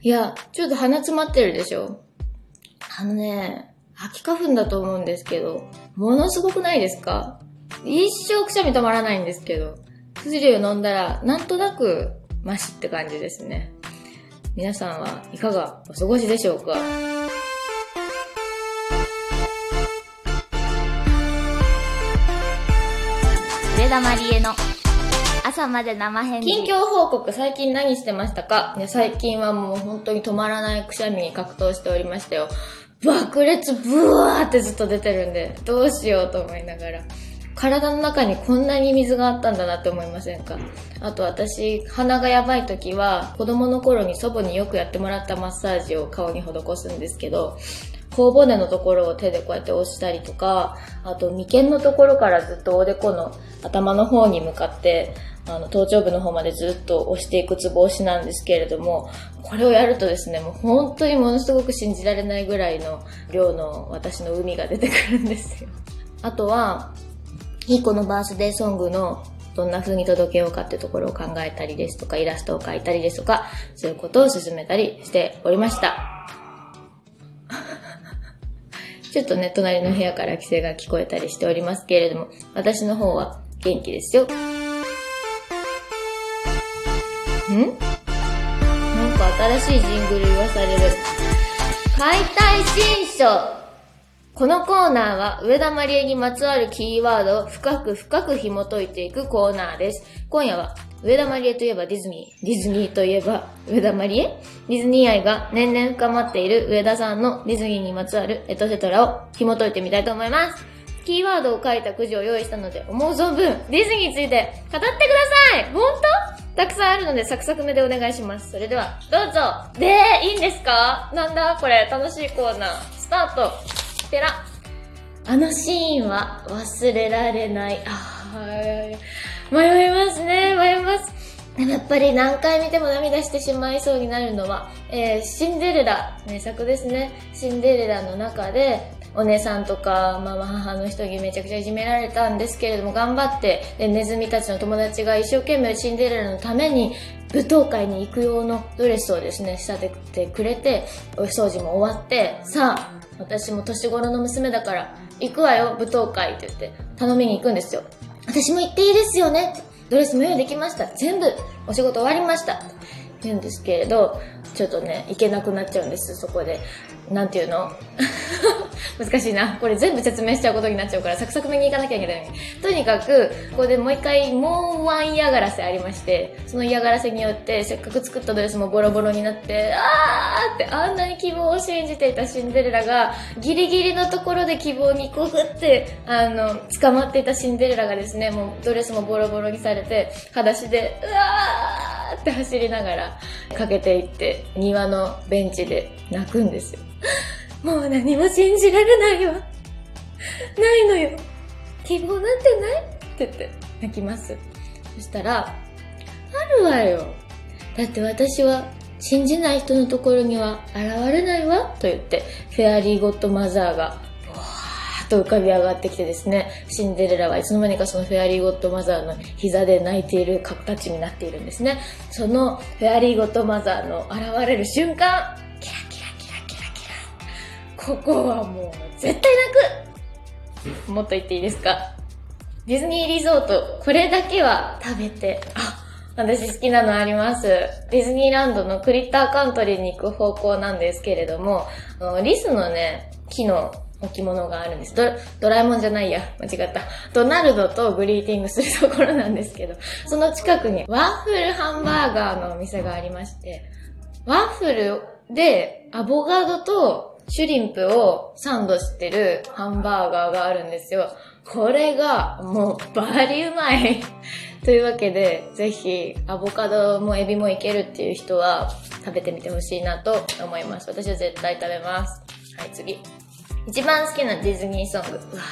いや、ちょっと鼻詰まってるでしょ。あのね、秋花粉だと思うんですけど、ものすごくないですか？一生くしゃみ止まらないんですけど、薬を飲んだら、なんとなく、マシって感じですね。皆さんはいかがお過ごしでしょうか？上田まりえの朝まで生返事。近況報告、最近何してましたか？いや最近はもう本当に止まらないくしゃみに格闘しておりましたよ。爆裂ブワーってずっと出てるんで、どうしようと思いながら。体の中にこんなに水があったんだなって思いませんか？あと私、鼻がやばい時は、子供の頃に祖母によくやってもらったマッサージを顔に施すんですけど、頬骨のところを手でこうやって押したりとか、あと眉間のところからずっとおでこの頭の方に向かって、あの、頭頂部の方までずっと押していくツボ押しなんですけれども、これをやるとですね、もう本当にものすごく信じられないぐらいの量の私の海が出てくるんですよ。あとは、いい子のバースデーソングのどんな風に届けようかってところを考えたりですとか、イラストを描いたりですとか、そういうことを進めたりしておりました。ちょっとね、隣の部屋から規制が聞こえたりしておりますけれども、私の方は元気ですよ。ん？なんか新しいジングル言わされる。解体新書このコーナーは上田まりえにまつわるキーワードを深く深く紐解いていくコーナーです。今夜は上田まりえといえばディズニー、ディズニーといえば上田まりえ？ディズニー愛が年々深まっている上田さんのディズニーにまつわるエトセトラを紐解いてみたいと思います。キーワードを書いたくじを用意したので思う存分ディズニーについて語ってください本当？たくさんあるのでサクサク目でお願いします。それではどうぞで、いいんですか？なんだ？これ楽しいコーナー。スタートてら。あのシーンは忘れられない。あー迷いますね、迷います。でもやっぱり何回見ても涙してしまいそうになるのは、えー、シンデレラ、名作ですね。シンデレラの中で、お姉さんとか、まあ、母の人にめちゃくちゃいじめられたんですけれども、頑張って、でネズミたちの友達が一生懸命シンデレラのために、舞踏会に行く用のドレスをですね、仕立ててくれて、お掃除も終わって、さあ、私も年頃の娘だから、行くわよ、舞踏会って言って、頼みに行くんですよ。私も行っていいですよねドレスも用意できました。全部、お仕事終わりました。言うんですけれど、ちょっとね、行けなくなっちゃうんです、そこで。なんていうの？難しいな。これ全部説明しちゃうことになっちゃうから、サクサクめに行かなきゃいけない。とにかく、ここでもう一回、もうワン嫌がらせありまして、その嫌がらせによって、せっかく作ったドレスもボロボロになって、あーって、あんなに希望を信じていたシンデレラが、ギリギリのところで希望にこうふって、あの、捕まっていたシンデレラがですね、もうドレスもボロボロにされて、裸足で、うわーって走りながら、かけていって、庭のベンチで泣くんですよ。もう何も信じられないわ。ないのよ。希望なんてない？って言って泣きます。そしたら、あるわよ。だって私は信じない人のところには現れないわ。と言って、フェアリーゴッドマザーが、と浮かび上がってきてですね、シンデレラはいつの間にかそのフェアリーゴッドマザーの膝で泣いている形になっているんですね。そのフェアリーゴッドマザーの現れる瞬間、キラキラキラキラキラ。ここはもう絶対泣くもっと言っていいですか？ディズニーリゾート、これだけは食べて、あ、私好きなのあります。ディズニーランドのクリッターカントリーに行く方向なんですけれども、リスのね、木の置物があるんです。ドドラえもんじゃないや。間違った。ドナルドとグリーティングするところなんですけど、その近くにワッフルハンバーガーのお店がありまして、ワッフルでアボカドとシュリンプをサンドしてるハンバーガーがあるんですよ。これがもうバリうまい というわけで、ぜひアボカドもエビもいけるっていう人は食べてみてほしいなと思います。私は絶対食べます。はい、次。一番好きなディズニーソング。うわ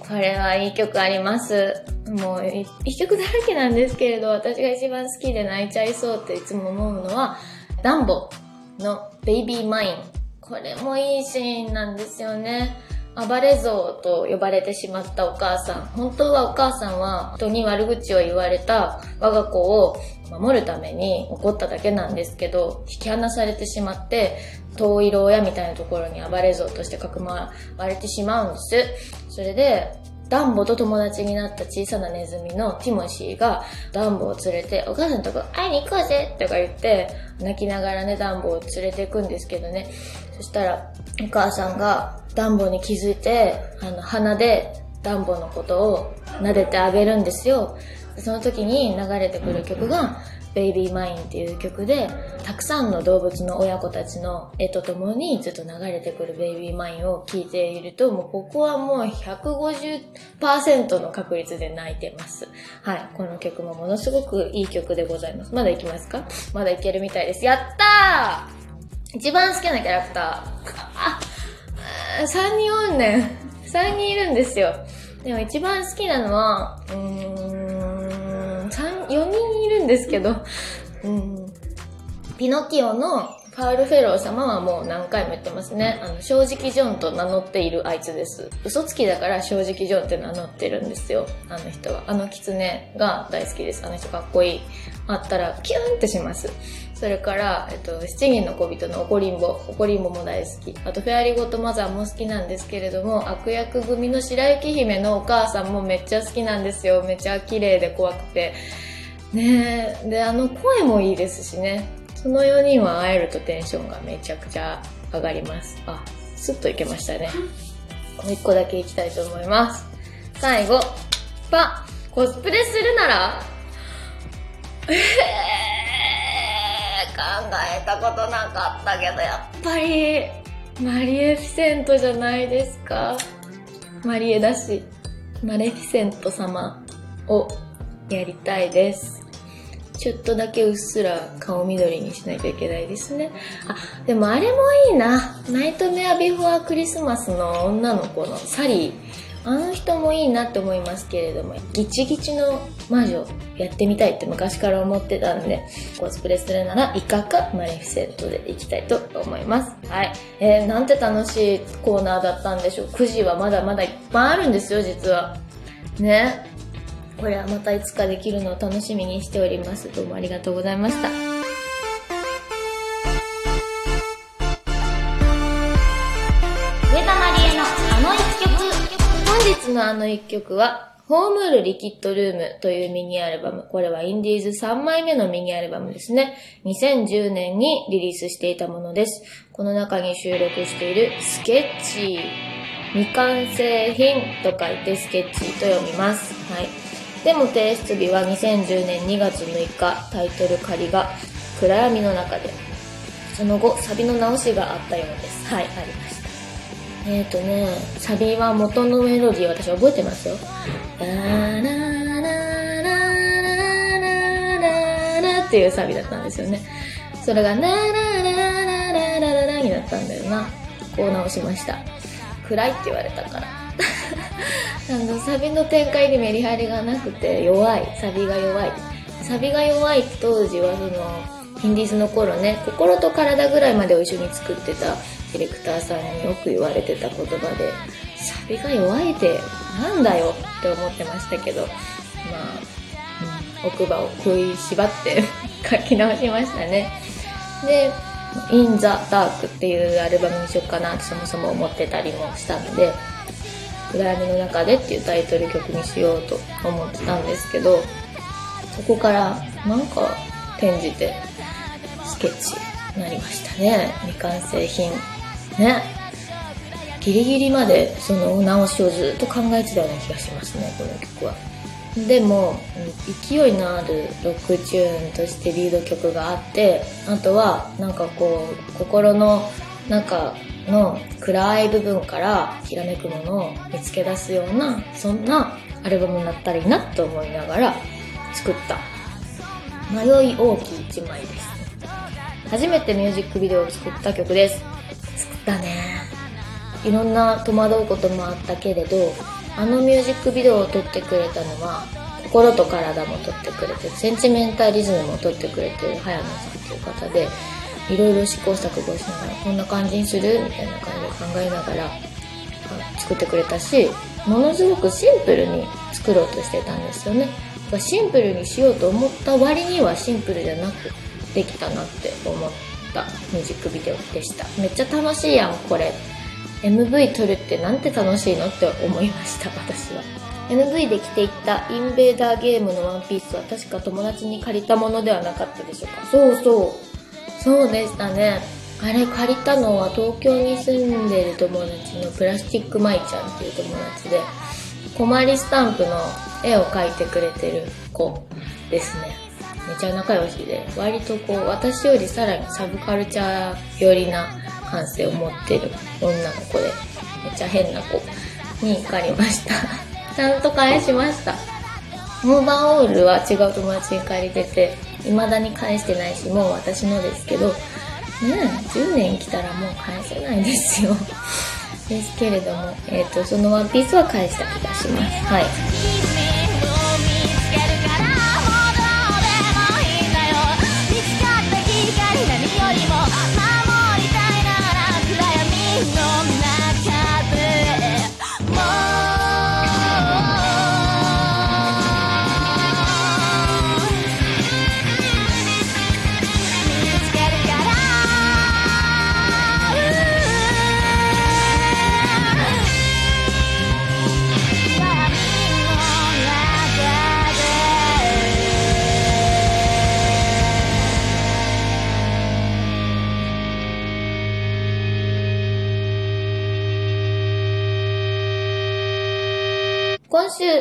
これはいい曲あります。もうい一曲だらけなんですけれど、私が一番好きで泣いちゃいそうっていつも思うのは、ダンボのベイビーマイン。これもいいシーンなんですよね。暴れ像と呼ばれてしまったお母さん。本当はお母さんは人に悪口を言われた我が子を守るために怒っただけなんですけど、引き離されてしまって、遠い牢屋みたいなところに暴れ像としてかくまわれてしまうんです。それで、ダンボと友達になった小さなネズミのティモシーがダンボを連れて、お母さんとこ会いに行こうぜとか言って、泣きながらね、ダンボを連れて行くんですけどね。そしたら、お母さんがダンボに気づいて、あの、鼻でダンボのことを撫でてあげるんですよ。その時に流れてくる曲が、ベイビーマインっていう曲で、たくさんの動物の親子たちの絵とともにずっと流れてくるベイビーマインを聴いていると、もうここはもう150%の確率で泣いてます。はい。この曲もものすごくいい曲でございます。まだいきますか？まだいけるみたいです。やったー一番好きなキャラクター。あ、3人おんねん。3人いるんですよ。でも一番好きなのは、うーん、3 4人んですけど、うん、ピノキオのファウルフェロー様はもう何回も言ってますね。あの、正直ジョンと名乗っているあいつです。嘘つきだから正直ジョンって名乗ってるんですよ。あの人は。あの狐が大好きです。あの人かっこいい。あったらキュンってします。それから、えっと、七人の小人の怒りんぼ。怒りんぼも大好き。あと、フェアリーゴッドマザーも好きなんですけれども、悪役組の白雪姫のお母さんもめっちゃ好きなんですよ。めっちゃ綺麗で怖くて。ねで、あの声もいいですしね。その4人は会えるとテンションがめちゃくちゃ上がります。あ、スッといけましたね。もう一個だけいきたいと思います。最後、パコスプレするなら？えー、考えたことなかったけど、やっぱり、マリエフィセントじゃないですか。マリエだし、マレフィセント様をやりたいです。ちょっとだけうっすら顔緑にしなきゃいけないですね。あ、でもあれもいいな。ナイトメアビフォークリスマスの女の子のサリー。あの人もいいなって思いますけれども、ギチギチの魔女やってみたいって昔から思ってたんで、コスプレするならイカかマレフィセントでいきたいと思います。はい。えー、なんて楽しいコーナーだったんでしょう。9時はまだまだいっぱいあるんですよ、実は。ね。これはまたいつかできるのを楽しみにしております。どうもありがとうございました。上田まりえのあの一曲。本日のあの一曲は、ホームールリキッドルームというミニアルバム。これはインディーズ3枚目のミニアルバムですね。2010年にリリースしていたものです。この中に収録しているスケッチ。未完成品と書いてスケッチと読みます。はい。でも提出日は2010年2月6日、タイトル仮が暗闇の中で、その後、サビの直しがあったようです。はい、ありました。えっ、ー、とね、サビは元のメロディー私覚えてますよ。ラーラーラーラーラーラーっていうサビだったんですよね。それがラーラーラーラーラーラーラーになったんだよな。こう直しました。暗いって言われたから。あの、サビの展開にメリハリがなくて弱い。サビが弱い。サビが弱い当時はその、ヒンディーズの頃ね、心と体ぐらいまでを一緒に作ってたディレクターさんによく言われてた言葉で、サビが弱いってなんだよって思ってましたけど、まあ、うん、奥歯を食いしばって 書き直しましたね。で、In the Dark っていうアルバムにしようかなってそもそも思ってたりもしたので、暗闇の中でっていうタイトル曲にしようと思ってたんですけど、そこからなんか転じてスケッチになりましたね。未完成品。ね。ギリギリまでその直しをずっと考えてたような気がしますね、この曲は。でも、勢いのあるロックチューンとしてリード曲があって、あとはなんかこう、心の中の暗い部分からひらめくものを見つけ出すようなそんなアルバムになったらいいなと思いながら作った。迷い大きい一枚です。初めてミュージックビデオを作った曲です。作ったね。いろんな戸惑うこともあったけれどあのミュージックビデオを撮ってくれたのは心と体も撮ってくれてセンチメンタリズムも撮ってくれてる早野さんっていう方でいろいろ試行錯誤しながら、こんな感じにするみたいな感じで考えながら、作ってくれたし、ものすごくシンプルに作ろうとしてたんですよね。シンプルにしようと思った割にはシンプルじゃなくできたなって思ったミュージックビデオでした。めっちゃ楽しいやん、これ。MV 撮るってなんて楽しいのって思いました、私は。MV で着ていったインベーダーゲームのワンピースは確か友達に借りたものではなかったでしょうかそうそう。そうでしたね。あれ借りたのは東京に住んでる友達のプラスチックマイちゃんっていう友達で、コマリスタンプの絵を描いてくれてる子ですね。めちゃ仲良しで、割とこう、私よりさらにサブカルチャー寄りな感性を持ってる女の子で、めっちゃ変な子に借りました。ちゃんと返しました。モーバーオールは違う友達に借りてて、未だに返してないし、もう私のですけど、ね、10年来たらもう返せないですよ。ですけれども、えっ、ー、と、そのワンピースは返した気がします。はい。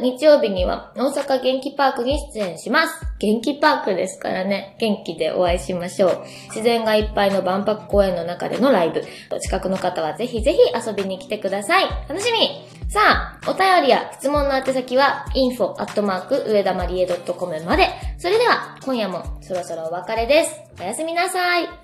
日曜日には大阪元気パークに出演します。元気パークですからね、元気でお会いしましょう。自然がいっぱいの万博公園の中でのライブ。お近くの方はぜひぜひ遊びに来てください。楽しみさあ、お便りや質問の宛先は info アットマーク上田まりえ .com まで。それでは、今夜もそろそろお別れです。おやすみなさい。